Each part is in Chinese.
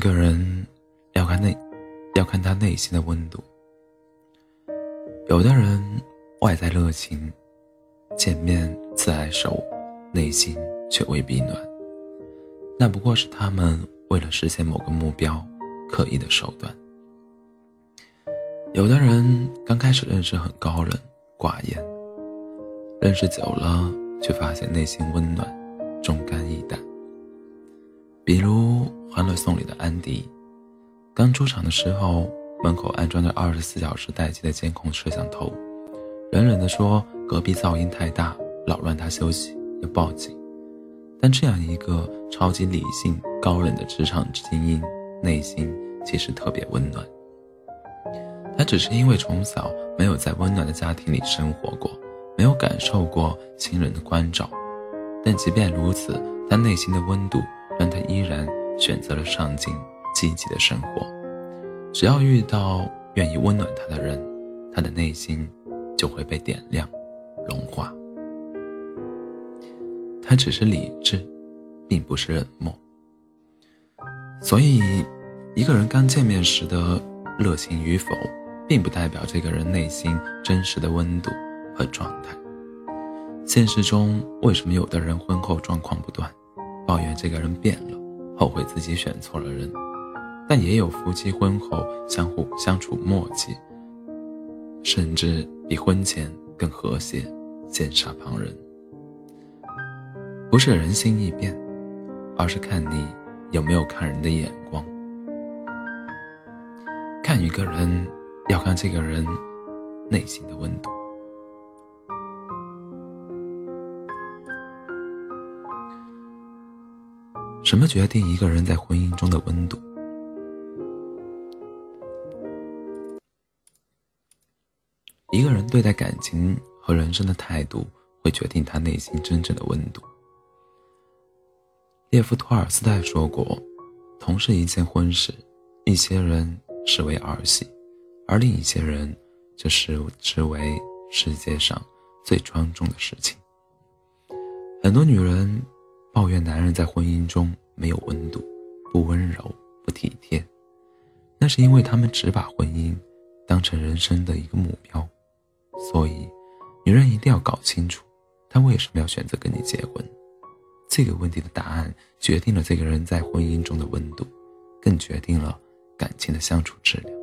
一个人，要看内，要看他内心的温度。有的人外在热情，见面自来熟，内心却未必暖。那不过是他们为了实现某个目标，刻意的手段。有的人刚开始认识很高冷寡言，认识久了却发现内心温暖，忠肝义胆。比如《欢乐颂》里的安迪，刚出场的时候，门口安装着二十四小时待机的监控摄像头，冷冷地说隔壁噪音太大，扰乱他休息，要报警。但这样一个超级理性、高冷的职场精英，内心其实特别温暖。他只是因为从小没有在温暖的家庭里生活过，没有感受过亲人的关照，但即便如此，他内心的温度。选择了上进、积极的生活。只要遇到愿意温暖他的人，他的内心就会被点亮、融化。他只是理智，并不是冷漠。所以，一个人刚见面时的热情与否，并不代表这个人内心真实的温度和状态。现实中，为什么有的人婚后状况不断？抱怨这个人变了，后悔自己选错了人，但也有夫妻婚后相互相处默契，甚至比婚前更和谐，羡煞旁人。不是人心易变，而是看你有没有看人的眼光。看一个人，要看这个人内心的温度。什么决定一个人在婚姻中的温度？一个人对待感情和人生的态度，会决定他内心真正的温度。列夫·托尔斯泰说过：“同是一件婚事，一些人视为儿戏，而另一些人则视之为世界上最庄重的事情。”很多女人。抱怨男人在婚姻中没有温度，不温柔，不体贴，那是因为他们只把婚姻当成人生的一个目标。所以，女人一定要搞清楚，他为什么要选择跟你结婚。这个问题的答案决定了这个人在婚姻中的温度，更决定了感情的相处质量。《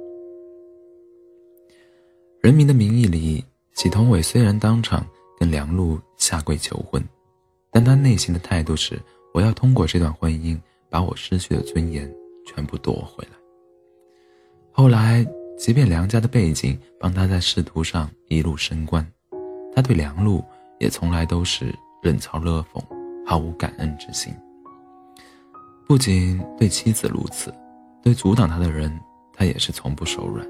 人民的名义》里，祁同伟虽然当场跟梁璐下跪求婚。但他内心的态度是：我要通过这段婚姻，把我失去的尊严全部夺回来。后来，即便梁家的背景帮他在仕途上一路升官，他对梁璐也从来都是冷嘲热讽，毫无感恩之心。不仅对妻子如此，对阻挡他的人，他也是从不手软。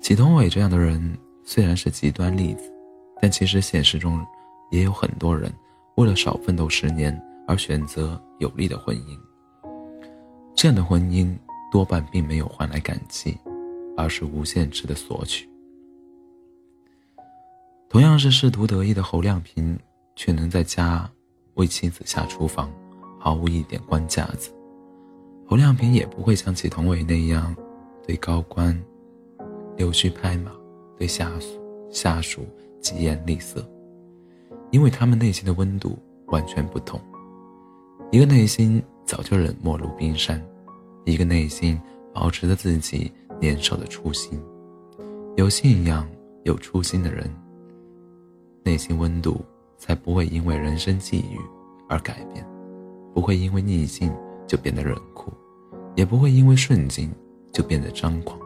祁同伟这样的人虽然是极端例子，但其实现实中也有很多人。为了少奋斗十年而选择有利的婚姻，这样的婚姻多半并没有换来感激，而是无限制的索取。同样是仕途得意的侯亮平，却能在家为妻子下厨房，毫无一点官架子。侯亮平也不会像祁同伟那样，对高官溜须拍马，对下属下属疾言厉色。因为他们内心的温度完全不同，一个内心早就冷漠如冰山，一个内心保持着自己年少的初心。有信仰、有初心的人，内心温度才不会因为人生际遇而改变，不会因为逆境就变得冷酷，也不会因为顺境就变得张狂。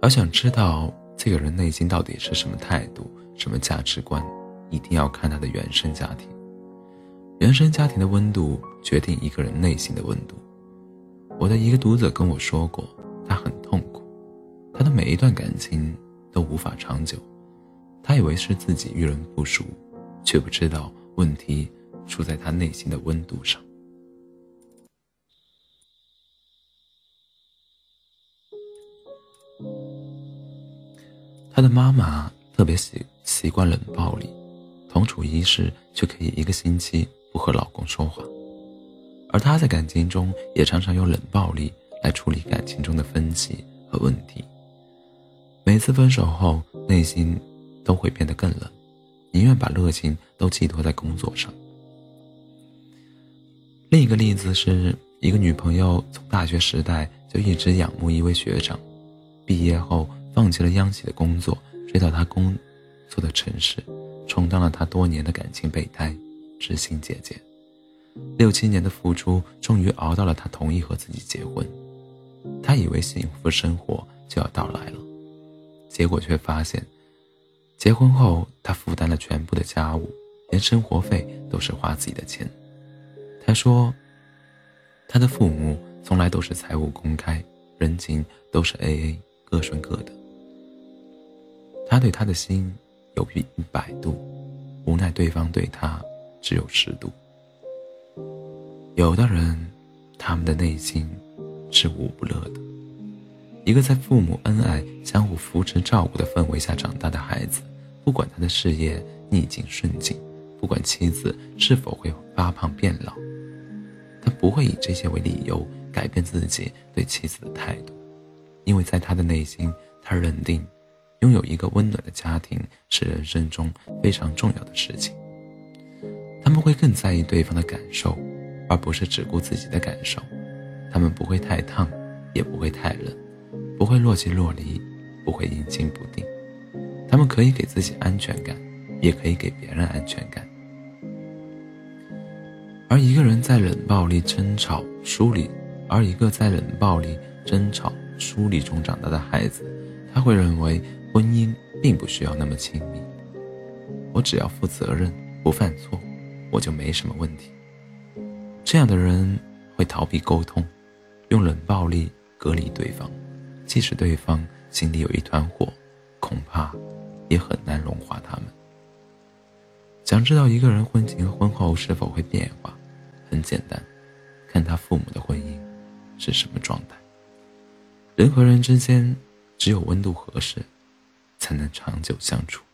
而想知道这个人内心到底是什么态度？什么价值观，一定要看他的原生家庭。原生家庭的温度决定一个人内心的温度。我的一个读者跟我说过，他很痛苦，他的每一段感情都无法长久。他以为是自己遇人不淑，却不知道问题出在他内心的温度上。他的妈妈。特别习习惯冷暴力，同处一室却可以一个星期不和老公说话，而她在感情中也常常用冷暴力来处理感情中的分歧和问题。每次分手后，内心都会变得更冷，宁愿把热情都寄托在工作上。另一个例子是一个女朋友从大学时代就一直仰慕一位学长，毕业后放弃了央企的工作，追到他工作的城市，充当了他多年的感情备胎、知心姐姐。六七年的付出，终于熬到了她同意和自己结婚。她以为幸福生活就要到来了，结果却发现，结婚后他负担了全部的家务，连生活费都是花自己的钱。他说，他的父母从来都是财务公开，人情都是 A A，各顺各的。他对他的心有一百度，无奈对方对他只有十度。有的人，他们的内心是无不乐的。一个在父母恩爱、相互扶持、照顾的氛围下长大的孩子，不管他的事业逆境顺境，不管妻子是否会发胖变老，他不会以这些为理由改变自己对妻子的态度，因为在他的内心，他认定，拥有一个温暖的家庭是人生中非常重要的事情。他们会更在意对方的感受。而不是只顾自己的感受，他们不会太烫，也不会太冷，不会若即若离，不会阴晴不定。他们可以给自己安全感，也可以给别人安全感。而一个人在冷暴力争吵疏离，而一个在冷暴力争吵疏离中长大的孩子，他会认为婚姻并不需要那么亲密。我只要负责任，不犯错，我就没什么问题。这样的人会逃避沟通，用冷暴力隔离对方，即使对方心里有一团火，恐怕也很难融化他们。想知道一个人婚前婚后是否会变化，很简单，看他父母的婚姻是什么状态。人和人之间，只有温度合适，才能长久相处。